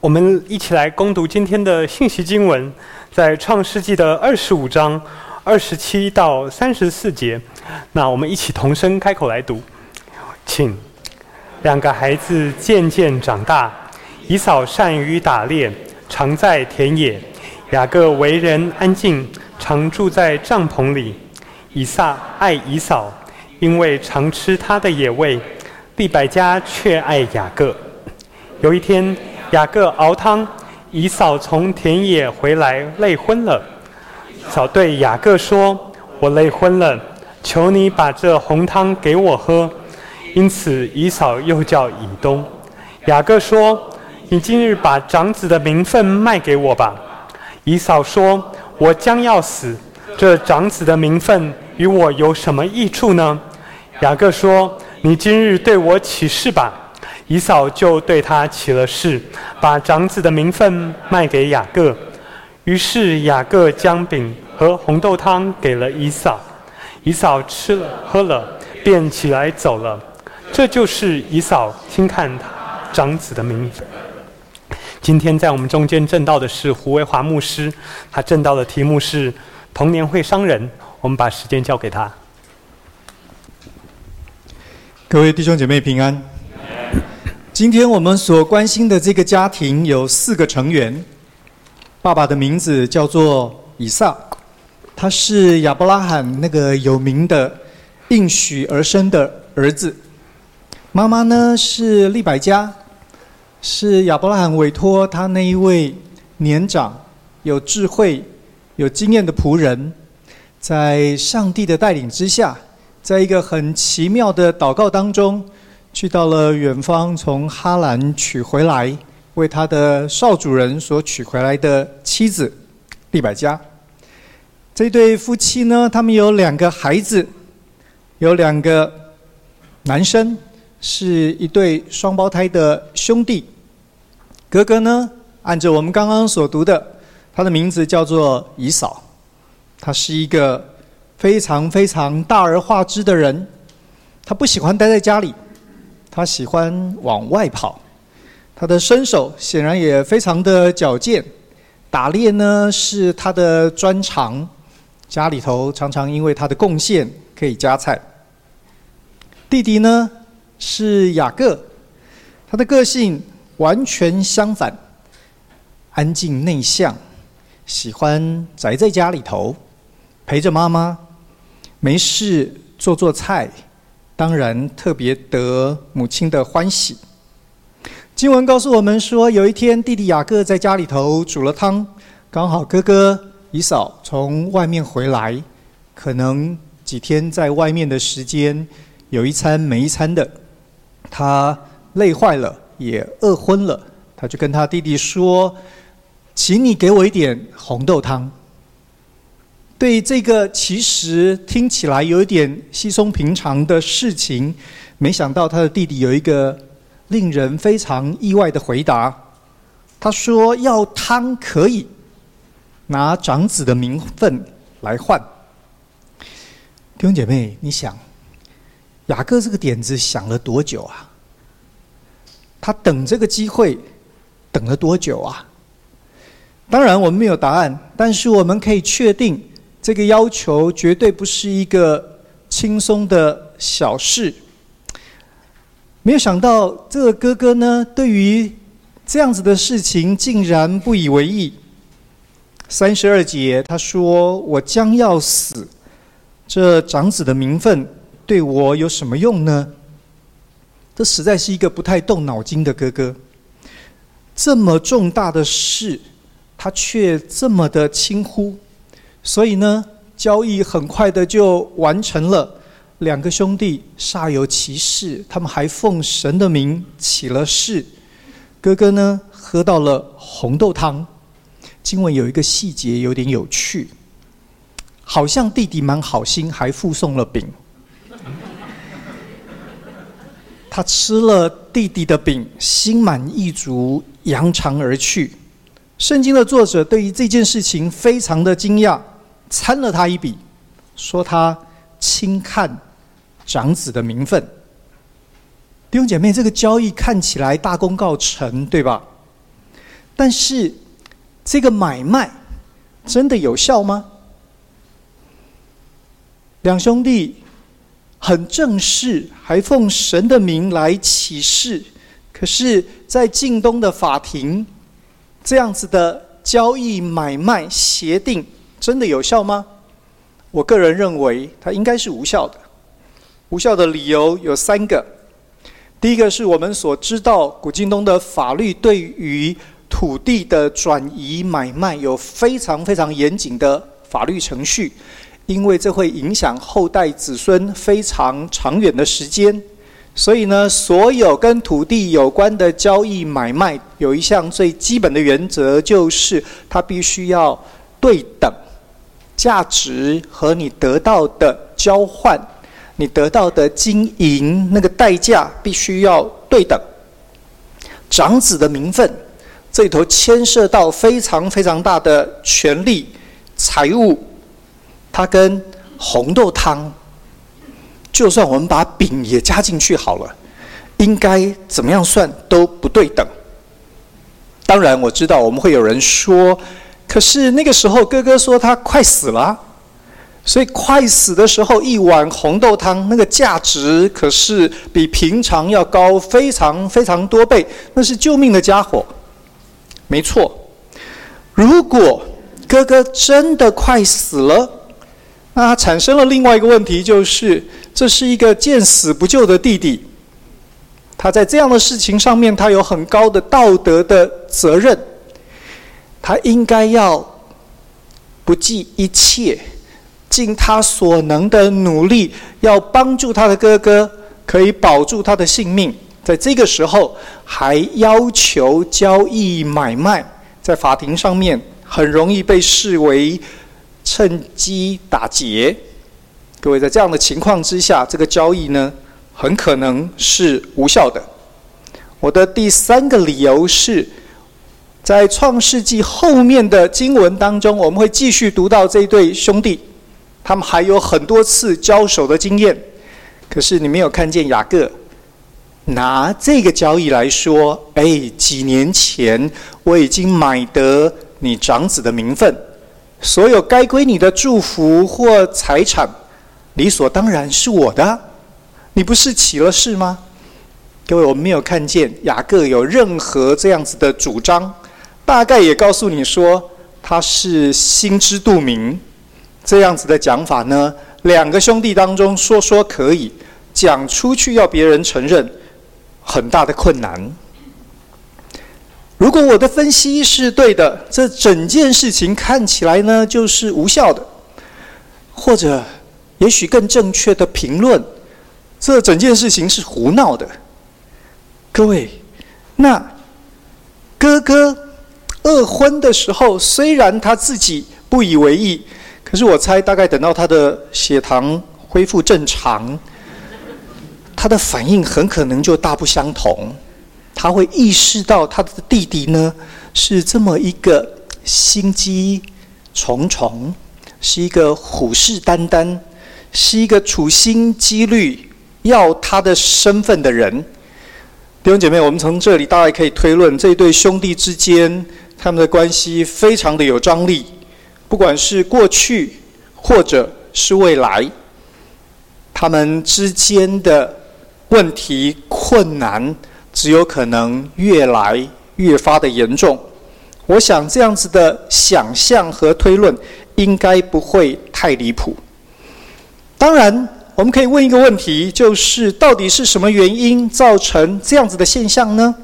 我们一起来攻读今天的信息经文，在创世纪的二十五章二十七到三十四节。那我们一起同声开口来读，请。两个孩子渐渐长大，以扫善于打猎，常在田野；雅各为人安静，常住在帐篷里。以撒爱以扫，因为常吃他的野味；利百加却爱雅各。有一天，雅各熬汤，以扫从田野回来，累昏了。扫对雅各说：“我累昏了，求你把这红汤给我喝。”因此，以扫又叫以东。雅各说：“你今日把长子的名分卖给我吧。”以扫说：“我将要死，这长子的名分与我有什么益处呢？”雅各说：“你今日对我起誓吧。”以扫就对他起了誓，把长子的名分卖给雅各。于是雅各将饼和红豆汤给了以扫，以扫吃了喝了，便起来走了。这就是以扫轻看他长子的名分。今天在我们中间证道的是胡维华牧师，他证道的题目是童年会伤人。我们把时间交给他。各位弟兄姐妹平安。今天我们所关心的这个家庭有四个成员。爸爸的名字叫做以撒，他是亚伯拉罕那个有名的应许而生的儿子。妈妈呢是利百加，是亚伯拉罕委托他那一位年长、有智慧、有经验的仆人，在上帝的带领之下，在一个很奇妙的祷告当中。去到了远方，从哈兰娶回来，为他的少主人所娶回来的妻子利百加。这对夫妻呢，他们有两个孩子，有两个男生，是一对双胞胎的兄弟。哥哥呢，按照我们刚刚所读的，他的名字叫做以扫，他是一个非常非常大而化之的人，他不喜欢待在家里。他喜欢往外跑，他的身手显然也非常的矫健，打猎呢是他的专长，家里头常常因为他的贡献可以加菜。弟弟呢是雅各，他的个性完全相反，安静内向，喜欢宅在家里头，陪着妈妈，没事做做菜。当然，特别得母亲的欢喜。经文告诉我们说，有一天弟弟雅各在家里头煮了汤，刚好哥哥以扫从外面回来，可能几天在外面的时间有一餐没一餐的，他累坏了，也饿昏了，他就跟他弟弟说：“请你给我一点红豆汤。”对这个其实听起来有一点稀松平常的事情，没想到他的弟弟有一个令人非常意外的回答。他说：“要汤可以，拿长子的名分来换。”弟兄姐妹，你想，雅各这个点子想了多久啊？他等这个机会等了多久啊？当然，我们没有答案，但是我们可以确定。这个要求绝对不是一个轻松的小事。没有想到这个哥哥呢，对于这样子的事情竟然不以为意。三十二节他说：“我将要死，这长子的名分对我有什么用呢？”这实在是一个不太动脑筋的哥哥。这么重大的事，他却这么的轻忽。所以呢，交易很快的就完成了。两个兄弟煞有其事，他们还奉神的名起了誓。哥哥呢，喝到了红豆汤。经文有一个细节有点有趣，好像弟弟蛮好心，还附送了饼。他吃了弟弟的饼，心满意足，扬长而去。圣经的作者对于这件事情非常的惊讶。参了他一笔，说他轻看长子的名分。弟兄姐妹，这个交易看起来大功告成，对吧？但是这个买卖真的有效吗？两兄弟很正式，还奉神的名来起誓。可是，在近东的法庭，这样子的交易买卖协定真的有效吗？我个人认为，它应该是无效的。无效的理由有三个。第一个是我们所知道，古今东的法律对于土地的转移买卖有非常非常严谨的法律程序。因为这会影响后代子孙非常长远的时间，所以呢，所有跟土地有关的交易买卖，有一项最基本的原则，就是它必须要对等，价值和你得到的交换，你得到的经营那个代价必须要对等。长子的名分，这里头牵涉到非常非常大的权利、财物。它跟红豆汤，就算我们把饼也加进去好了，应该怎么样算都不对等。当然我知道我们会有人说，可是那个时候哥哥说他快死了，所以快死的时候一碗红豆汤那个价值可是比平常要高非常非常多倍，那是救命的家伙。没错，如果哥哥真的快死了。那产生了另外一个问题，就是这是一个见死不救的弟弟，他在这样的事情上面，他有很高的道德的责任，他应该要不计一切，尽他所能的努力，要帮助他的哥哥可以保住他的性命。在这个时候，还要求交易买卖，在法庭上面很容易被视为。趁机打劫，各位在这样的情况之下，这个交易呢，很可能是无效的。我的第三个理由是，在创世纪后面的经文当中，我们会继续读到这对兄弟，他们还有很多次交手的经验。可是你没有看见雅各拿这个交易来说，哎，几年前我已经买得你长子的名分。所有该归你的祝福或财产，理所当然是我的。你不是起了誓吗？各位，我们没有看见雅各有任何这样子的主张，大概也告诉你说他是心知肚明。这样子的讲法呢，两个兄弟当中说说可以，讲出去要别人承认，很大的困难。如果我的分析是对的，这整件事情看起来呢就是无效的，或者也许更正确的评论，这整件事情是胡闹的。各位，那哥哥二婚的时候，虽然他自己不以为意，可是我猜大概等到他的血糖恢复正常，他的反应很可能就大不相同。他会意识到他的弟弟呢是这么一个心机重重，是一个虎视眈眈，是一个处心积虑要他的身份的人。弟兄姐妹，我们从这里大概可以推论，这对兄弟之间他们的关系非常的有张力，不管是过去或者是未来，他们之间的问题困难。只有可能越来越发的严重。我想这样子的想象和推论应该不会太离谱。当然，我们可以问一个问题，就是到底是什么原因造成这样子的现象呢？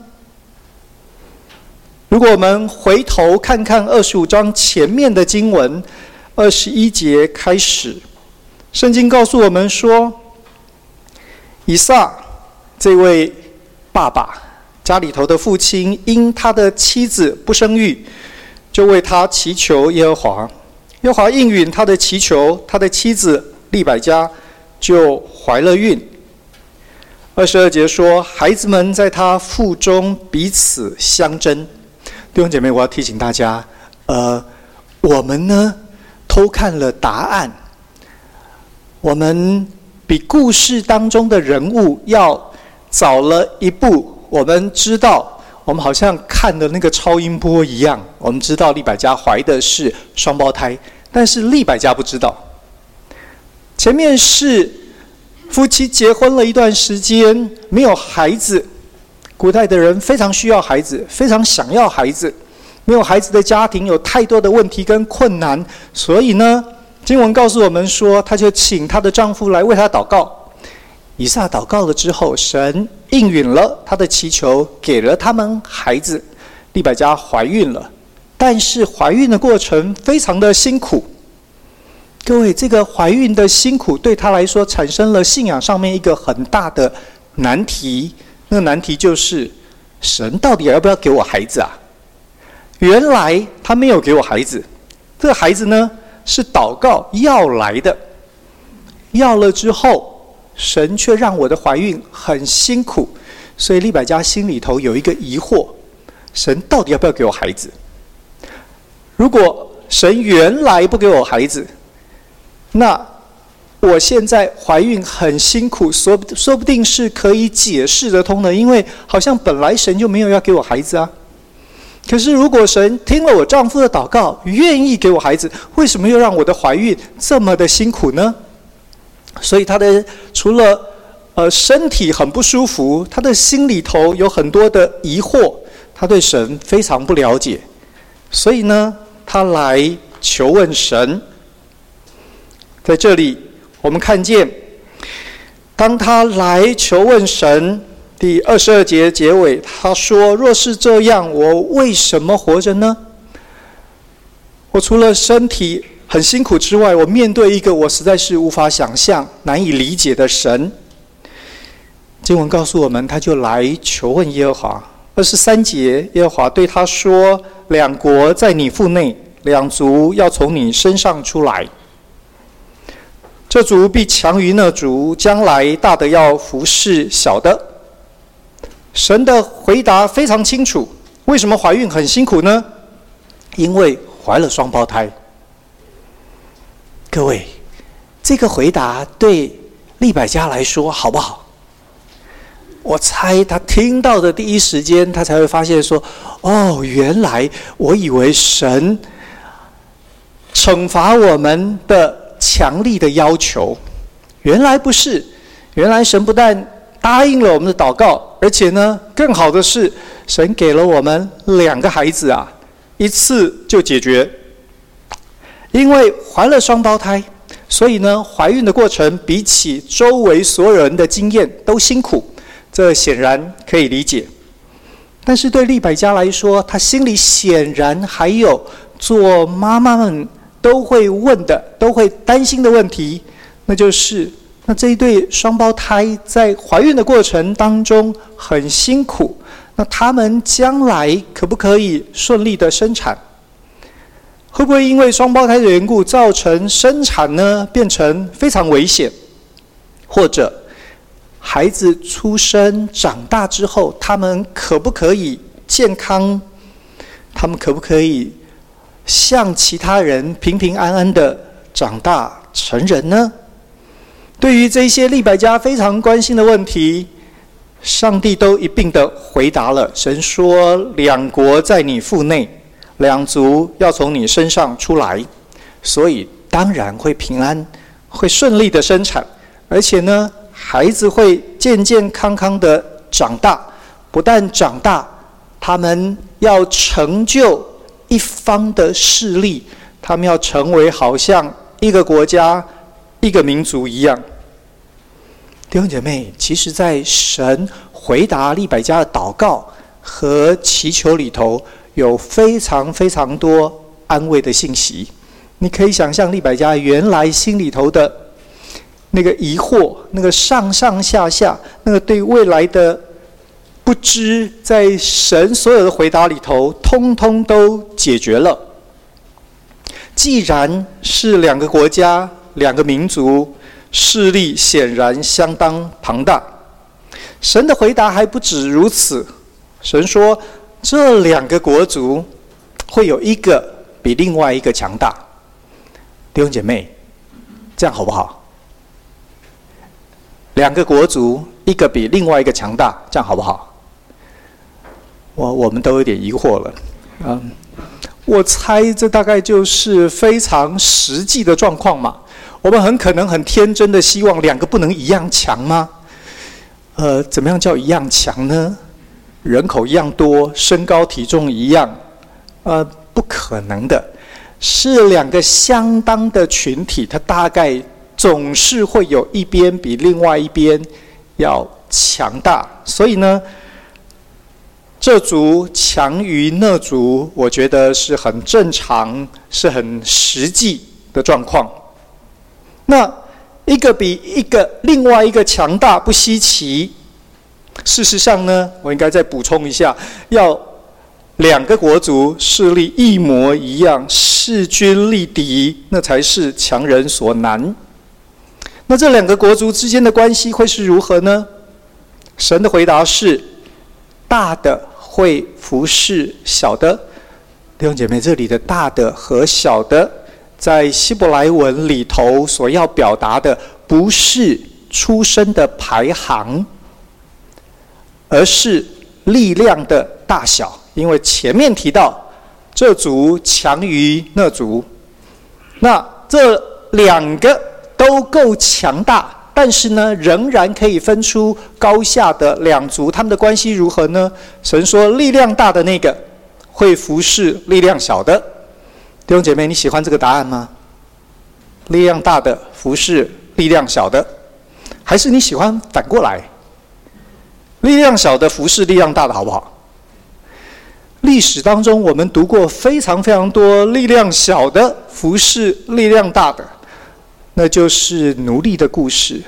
如果我们回头看看二十五章前面的经文，二十一节开始，圣经告诉我们说，以撒这位。爸爸家里头的父亲因他的妻子不生育，就为他祈求耶和华。耶和华应允他的祈求，他的妻子利百加就怀了孕。二十二节说，孩子们在他腹中彼此相争。弟兄姐妹，我要提醒大家，呃，我们呢偷看了答案，我们比故事当中的人物要。早了一步，我们知道我们好像看的那个超音波一样。我们知道利百加怀的是双胞胎，但是利百加不知道。前面是夫妻结婚了一段时间，没有孩子。古代的人非常需要孩子，非常想要孩子。没有孩子的家庭有太多的问题跟困难，所以呢，经文告诉我们说，她就请她的丈夫来为她祷告。以撒祷告了之后，神应允了他的祈求，给了他们孩子。利百加怀孕了，但是怀孕的过程非常的辛苦。各位，这个怀孕的辛苦对她来说，产生了信仰上面一个很大的难题。那个难题就是，神到底要不要给我孩子啊？原来他没有给我孩子，这个孩子呢，是祷告要来的，要了之后。神却让我的怀孕很辛苦，所以利百加心里头有一个疑惑：神到底要不要给我孩子？如果神原来不给我孩子，那我现在怀孕很辛苦，说说不定是可以解释得通的，因为好像本来神就没有要给我孩子啊。可是如果神听了我丈夫的祷告，愿意给我孩子，为什么又让我的怀孕这么的辛苦呢？所以他的除了呃身体很不舒服，他的心里头有很多的疑惑，他对神非常不了解，所以呢，他来求问神。在这里，我们看见，当他来求问神，第二十二节结尾，他说：“若是这样，我为什么活着呢？我除了身体……”很辛苦之外，我面对一个我实在是无法想象、难以理解的神。经文告诉我们，他就来求问耶和华。二十三节，耶和华对他说：“两国在你腹内，两族要从你身上出来。这族必强于那族，将来大的要服侍小的。”神的回答非常清楚。为什么怀孕很辛苦呢？因为怀了双胞胎。各位，这个回答对利百加来说好不好？我猜他听到的第一时间，他才会发现说：“哦，原来我以为神惩罚我们的强力的要求，原来不是。原来神不但答应了我们的祷告，而且呢，更好的是，神给了我们两个孩子啊，一次就解决。”因为怀了双胞胎，所以呢，怀孕的过程比起周围所有人的经验都辛苦，这显然可以理解。但是对利百加来说，她心里显然还有做妈妈们都会问的、都会担心的问题，那就是：那这一对双胞胎在怀孕的过程当中很辛苦，那他们将来可不可以顺利的生产？会不会因为双胞胎的缘故造成生产呢变成非常危险？或者孩子出生长大之后，他们可不可以健康？他们可不可以像其他人平平安安的长大成人呢？对于这些利百加非常关心的问题，上帝都一并的回答了。神说：“两国在你腹内。”两族要从你身上出来，所以当然会平安，会顺利的生产，而且呢，孩子会健健康康的长大。不但长大，他们要成就一方的势力，他们要成为好像一个国家、一个民族一样。弟兄姐妹，其实，在神回答利百加的祷告和祈求里头。有非常非常多安慰的信息，你可以想象利百加原来心里头的那个疑惑，那个上上下下，那个对未来的不知，在神所有的回答里头，通通都解决了。既然是两个国家、两个民族，势力显然相当庞大，神的回答还不止如此，神说。这两个国族会有一个比另外一个强大，弟兄姐妹，这样好不好？两个国族，一个比另外一个强大，这样好不好？我我们都有点疑惑了。嗯，我猜这大概就是非常实际的状况嘛。我们很可能很天真的希望两个不能一样强吗？呃，怎么样叫一样强呢？人口一样多，身高体重一样，呃，不可能的。是两个相当的群体，它大概总是会有一边比另外一边要强大。所以呢，这族强于那族，我觉得是很正常，是很实际的状况。那一个比一个另外一个强大不稀奇。事实上呢，我应该再补充一下，要两个国族势力一模一样，势均力敌，那才是强人所难。那这两个国族之间的关系会是如何呢？神的回答是：大的会服侍小的。弟兄姐妹，这里的大的和小的。在希伯来文里头，所要表达的不是出生的排行，而是力量的大小。因为前面提到，这族强于那族，那这两个都够强大，但是呢，仍然可以分出高下的两族，他们的关系如何呢？神说，力量大的那个会服侍力量小的。弟兄姐妹，你喜欢这个答案吗？力量大的服侍力量小的，还是你喜欢反过来？力量小的服侍力量大的，好不好？历史当中，我们读过非常非常多力量小的服侍力量大的，那就是奴隶的故事，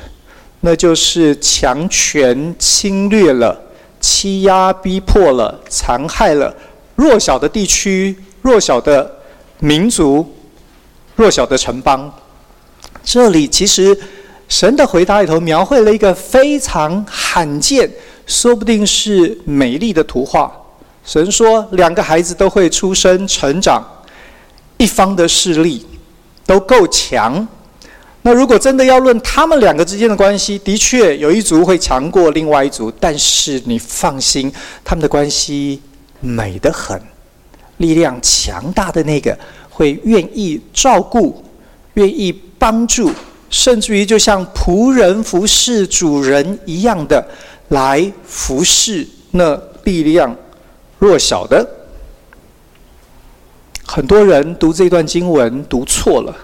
那就是强权侵略了、欺压逼迫了、残害了弱小的地区、弱小的。民族弱小的城邦，这里其实神的回答里头描绘了一个非常罕见，说不定是美丽的图画。神说，两个孩子都会出生成长，一方的势力都够强。那如果真的要论他们两个之间的关系，的确有一族会强过另外一族，但是你放心，他们的关系美得很。力量强大的那个会愿意照顾、愿意帮助，甚至于就像仆人服侍主人一样的来服侍那力量弱小的。很多人读这段经文读错了，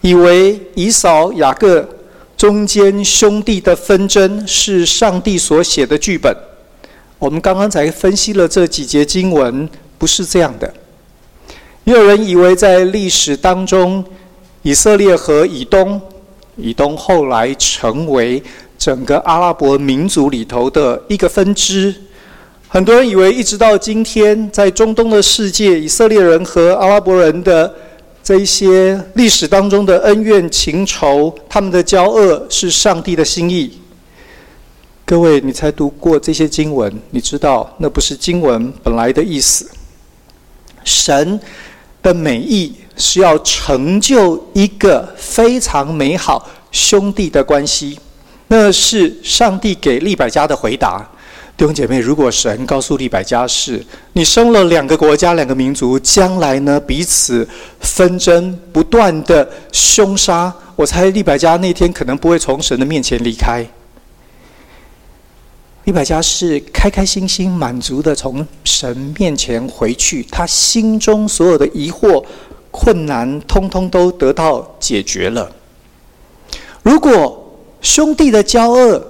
以为以扫雅各中间兄弟的纷争是上帝所写的剧本。我们刚刚才分析了这几节经文。不是这样的，也有人以为在历史当中，以色列和以东，以东后来成为整个阿拉伯民族里头的一个分支。很多人以为，一直到今天，在中东的世界，以色列人和阿拉伯人的这一些历史当中的恩怨情仇，他们的交恶是上帝的心意。各位，你才读过这些经文，你知道那不是经文本来的意思。神的美意是要成就一个非常美好兄弟的关系，那是上帝给利百加的回答。弟兄姐妹，如果神告诉利百加是你生了两个国家、两个民族，将来呢彼此纷争、不断的凶杀，我猜利百加那天可能不会从神的面前离开。利百加是开开心心、满足的从神面前回去，他心中所有的疑惑、困难，通通都得到解决了。如果兄弟的交恶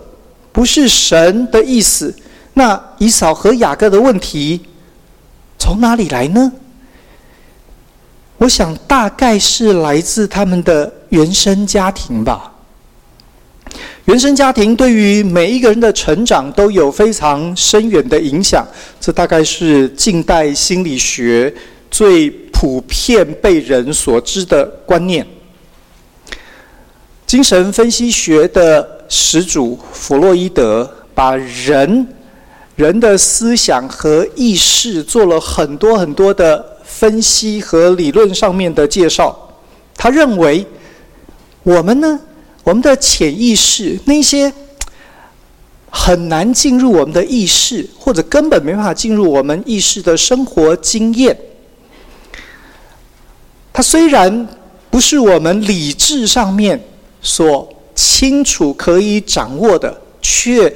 不是神的意思，那以扫和雅各的问题从哪里来呢？我想大概是来自他们的原生家庭吧。原生家庭对于每一个人的成长都有非常深远的影响，这大概是近代心理学最普遍被人所知的观念。精神分析学的始祖弗洛伊德把人人的思想和意识做了很多很多的分析和理论上面的介绍。他认为，我们呢？我们的潜意识，那些很难进入我们的意识，或者根本没办法进入我们意识的生活经验。它虽然不是我们理智上面所清楚可以掌握的，却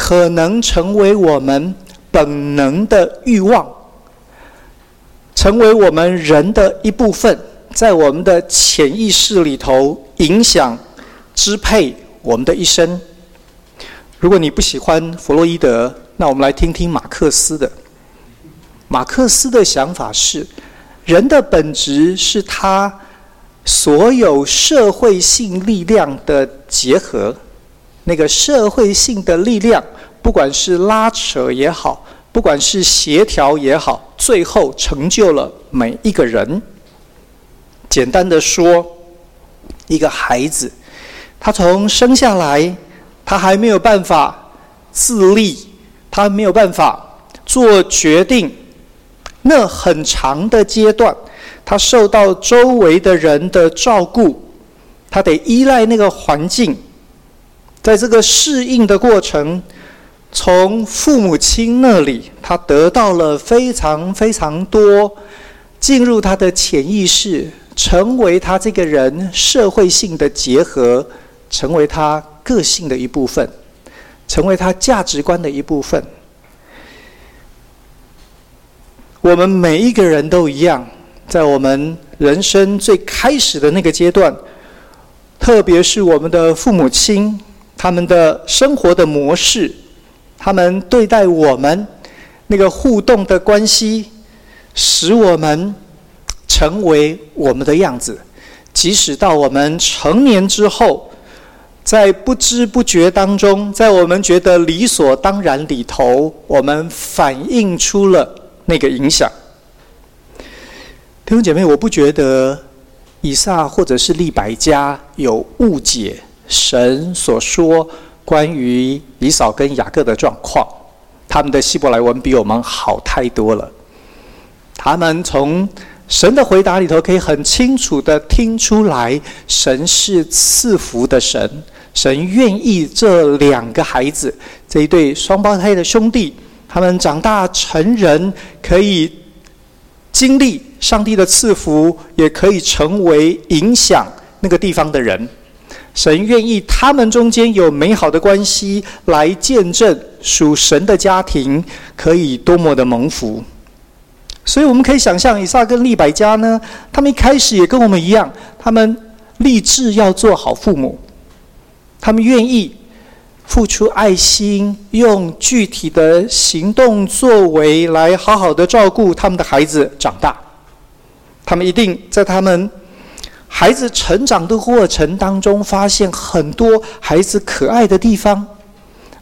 可能成为我们本能的欲望，成为我们人的一部分，在我们的潜意识里头影响、支配我们的一生。如果你不喜欢弗洛伊德，那我们来听听马克思的。马克思的想法是，人的本质是他所有社会性力量的结合。那个社会性的力量，不管是拉扯也好，不管是协调也好，最后成就了每一个人。简单的说，一个孩子，他从生下来。他还没有办法自立，他没有办法做决定。那很长的阶段，他受到周围的人的照顾，他得依赖那个环境。在这个适应的过程，从父母亲那里，他得到了非常非常多，进入他的潜意识，成为他这个人社会性的结合，成为他。个性的一部分，成为他价值观的一部分。我们每一个人都一样，在我们人生最开始的那个阶段，特别是我们的父母亲，他们的生活的模式，他们对待我们那个互动的关系，使我们成为我们的样子。即使到我们成年之后。在不知不觉当中，在我们觉得理所当然里头，我们反映出了那个影响。弟兄姐妹，我不觉得以撒或者是利百加有误解神所说关于以扫跟雅各的状况，他们的希伯来文比我们好太多了。他们从神的回答里头可以很清楚地听出来，神是赐福的神。神愿意这两个孩子，这一对双胞胎的兄弟，他们长大成人，可以经历上帝的赐福，也可以成为影响那个地方的人。神愿意他们中间有美好的关系，来见证属神的家庭可以多么的蒙福。所以我们可以想象，以撒跟利百加呢，他们一开始也跟我们一样，他们立志要做好父母。他们愿意付出爱心，用具体的行动作为来好好的照顾他们的孩子长大。他们一定在他们孩子成长的过程当中，发现很多孩子可爱的地方，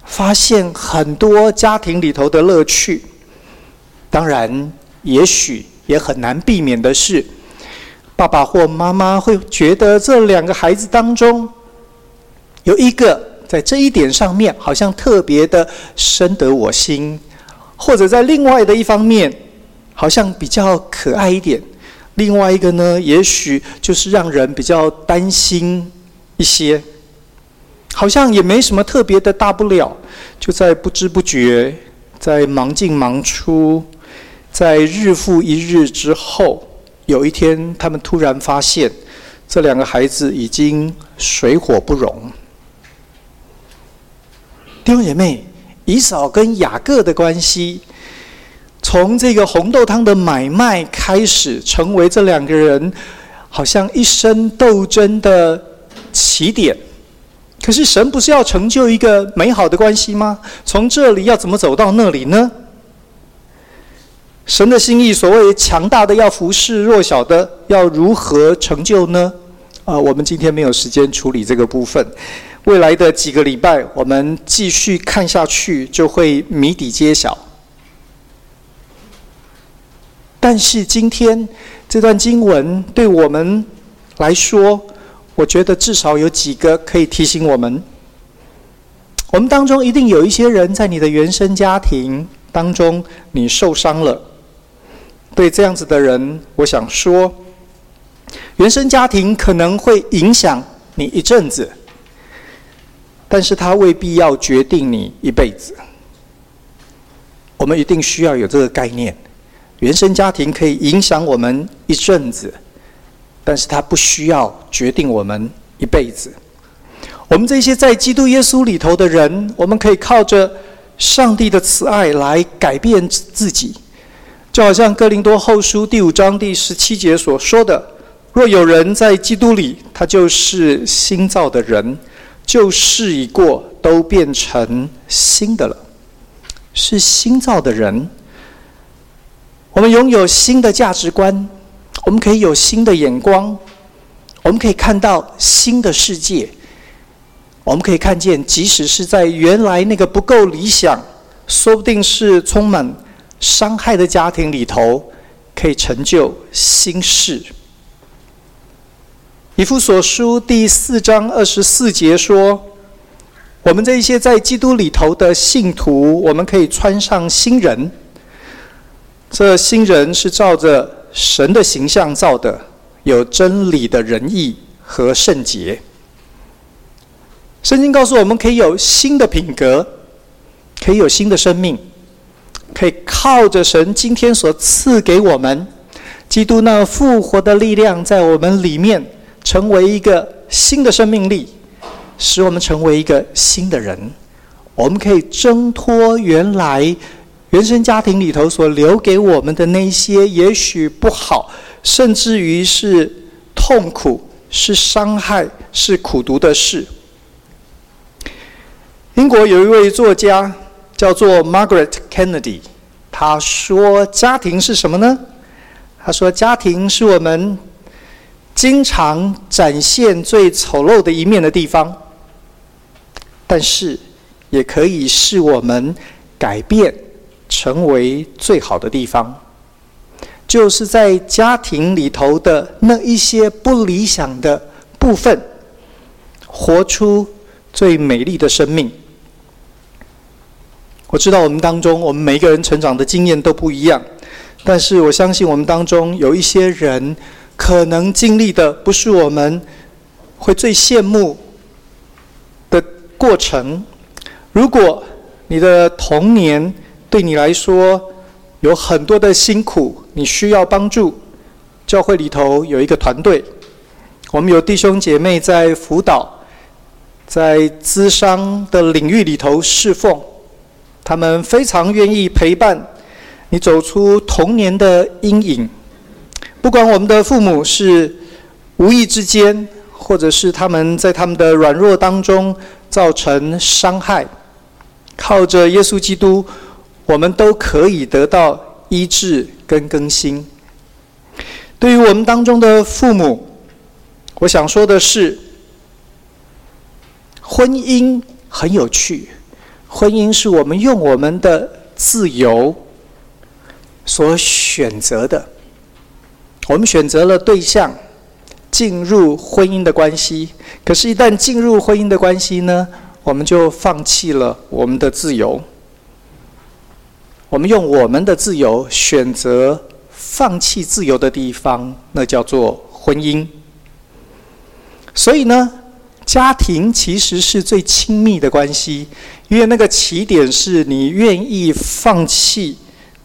发现很多家庭里头的乐趣。当然，也许也很难避免的是，爸爸或妈妈会觉得这两个孩子当中。有一个在这一点上面好像特别的深得我心，或者在另外的一方面好像比较可爱一点。另外一个呢，也许就是让人比较担心一些，好像也没什么特别的大不了。就在不知不觉，在忙进忙出，在日复一日之后，有一天他们突然发现，这两个孩子已经水火不容。弟兄姐妹，以扫跟雅各的关系，从这个红豆汤的买卖开始，成为这两个人好像一生斗争的起点。可是神不是要成就一个美好的关系吗？从这里要怎么走到那里呢？神的心意，所谓强大的要服侍弱小的，要如何成就呢？啊，我们今天没有时间处理这个部分。未来的几个礼拜，我们继续看下去，就会谜底揭晓。但是今天这段经文对我们来说，我觉得至少有几个可以提醒我们：我们当中一定有一些人在你的原生家庭当中，你受伤了。对这样子的人，我想说，原生家庭可能会影响你一阵子。但是它未必要决定你一辈子。我们一定需要有这个概念：原生家庭可以影响我们一阵子，但是它不需要决定我们一辈子。我们这些在基督耶稣里头的人，我们可以靠着上帝的慈爱来改变自己，就好像哥林多后书第五章第十七节所说的：“若有人在基督里，他就是新造的人，旧事已过，都变成新的了。”是新造的人，我们拥有新的价值观，我们可以有新的眼光，我们可以看到新的世界，我们可以看见，即使是在原来那个不够理想，说不定是充满伤害的家庭里头，可以成就新事。以弗所书第四章二十四节说。我们这一些在基督里头的信徒，我们可以穿上新人。这新人是照着神的形象造的，有真理的仁义和圣洁。圣经告诉我们，可以有新的品格，可以有新的生命，可以靠着神今天所赐给我们基督那复活的力量，在我们里面成为一个新的生命力。使我们成为一个新的人，我们可以挣脱原来原生家庭里头所留给我们的那些也许不好，甚至于是痛苦、是伤害、是苦毒的事。英国有一位作家叫做 Margaret Kennedy，他说：“家庭是什么呢？”他说：“家庭是我们经常展现最丑陋的一面的地方。”但是，也可以是我们改变成为最好的地方，就是在家庭里头的那一些不理想的部分，活出最美丽的生命。我知道我们当中，我们每一个人成长的经验都不一样，但是我相信我们当中有一些人，可能经历的不是我们会最羡慕的。过程，如果你的童年对你来说有很多的辛苦，你需要帮助，教会里头有一个团队，我们有弟兄姐妹在辅导，在咨商的领域里头侍奉，他们非常愿意陪伴你走出童年的阴影，不管我们的父母是无意之间，或者是他们在他们的软弱当中。造成伤害，靠着耶稣基督，我们都可以得到医治跟更新。对于我们当中的父母，我想说的是，婚姻很有趣，婚姻是我们用我们的自由所选择的，我们选择了对象。进入婚姻的关系，可是，一旦进入婚姻的关系呢，我们就放弃了我们的自由。我们用我们的自由选择放弃自由的地方，那叫做婚姻。所以呢，家庭其实是最亲密的关系，因为那个起点是你愿意放弃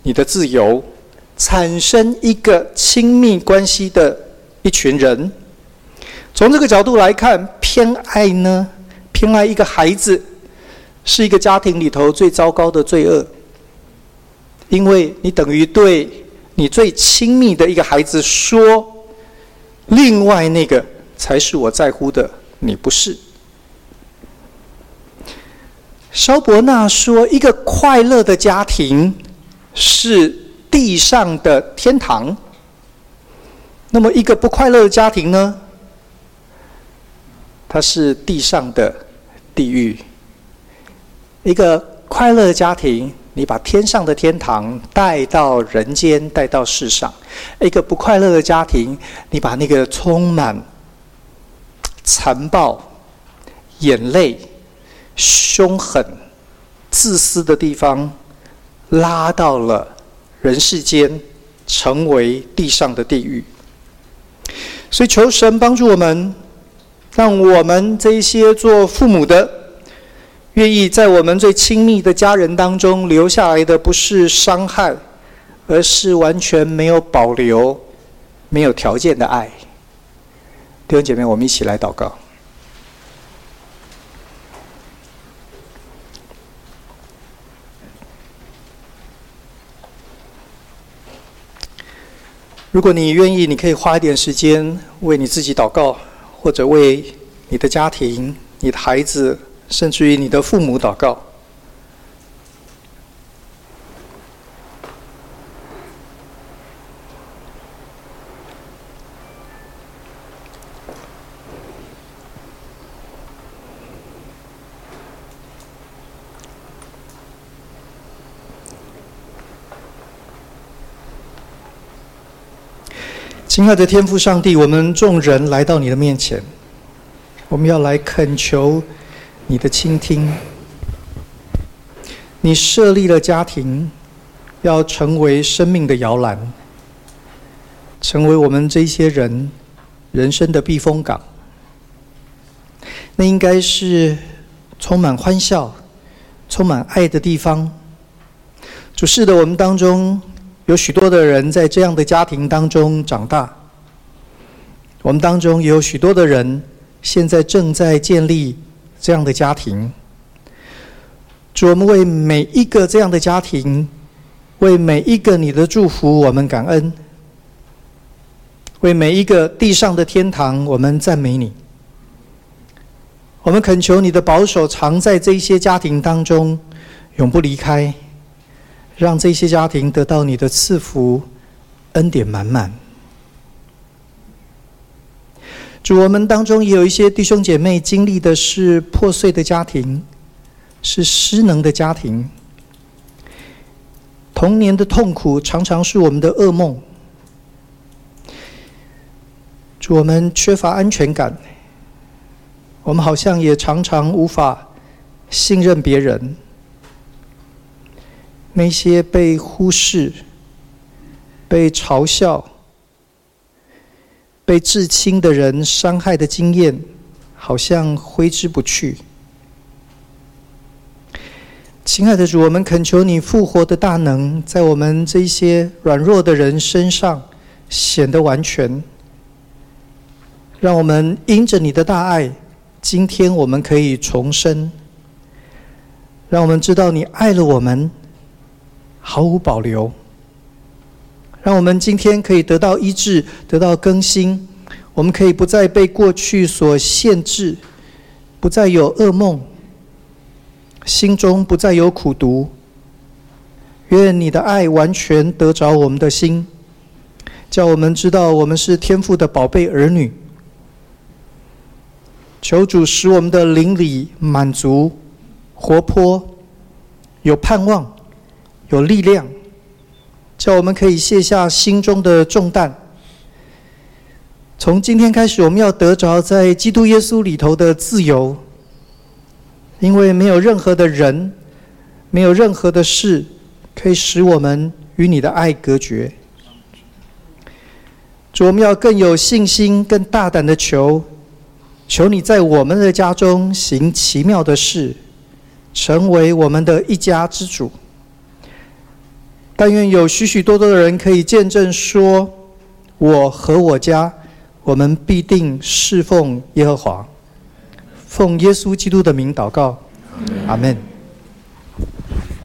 你的自由，产生一个亲密关系的一群人。从这个角度来看，偏爱呢？偏爱一个孩子，是一个家庭里头最糟糕的罪恶。因为你等于对你最亲密的一个孩子说：“另外那个才是我在乎的，你不是。”萧伯纳说：“一个快乐的家庭是地上的天堂。那么，一个不快乐的家庭呢？”它是地上的地狱。一个快乐的家庭，你把天上的天堂带到人间，带到世上；一个不快乐的家庭，你把那个充满残暴、眼泪、凶狠、自私的地方，拉到了人世间，成为地上的地狱。所以，求神帮助我们。让我们这些做父母的，愿意在我们最亲密的家人当中留下来的不是伤害，而是完全没有保留、没有条件的爱。弟兄姐妹，我们一起来祷告。如果你愿意，你可以花一点时间为你自己祷告，或者为你的家庭、你的孩子，甚至于你的父母祷告。亲爱的天父上帝，我们众人来到你的面前，我们要来恳求你的倾听。你设立了家庭，要成为生命的摇篮，成为我们这些人人生的避风港。那应该是充满欢笑、充满爱的地方。主是的，我们当中。有许多的人在这样的家庭当中长大，我们当中也有许多的人现在正在建立这样的家庭。主，我们为每一个这样的家庭，为每一个你的祝福，我们感恩；为每一个地上的天堂，我们赞美你。我们恳求你的保守常在这些家庭当中，永不离开。让这些家庭得到你的赐福，恩典满满。主，我们当中也有一些弟兄姐妹经历的是破碎的家庭，是失能的家庭。童年的痛苦常常是我们的噩梦。主，我们缺乏安全感，我们好像也常常无法信任别人。那些被忽视、被嘲笑、被至亲的人伤害的经验，好像挥之不去。亲爱的主，我们恳求你复活的大能，在我们这些软弱的人身上显得完全。让我们因着你的大爱，今天我们可以重生。让我们知道你爱了我们。毫无保留，让我们今天可以得到医治，得到更新。我们可以不再被过去所限制，不再有噩梦，心中不再有苦毒。愿你的爱完全得着我们的心，叫我们知道我们是天父的宝贝儿女。求主使我们的灵里满足、活泼、有盼望。有力量，叫我们可以卸下心中的重担。从今天开始，我们要得着在基督耶稣里头的自由，因为没有任何的人，没有任何的事，可以使我们与你的爱隔绝。主，我们要更有信心、更大胆的求，求你在我们的家中行奇妙的事，成为我们的一家之主。但愿有许许多多的人可以见证说：“我和我家，我们必定侍奉耶和华。”奉耶稣基督的名祷告，阿门。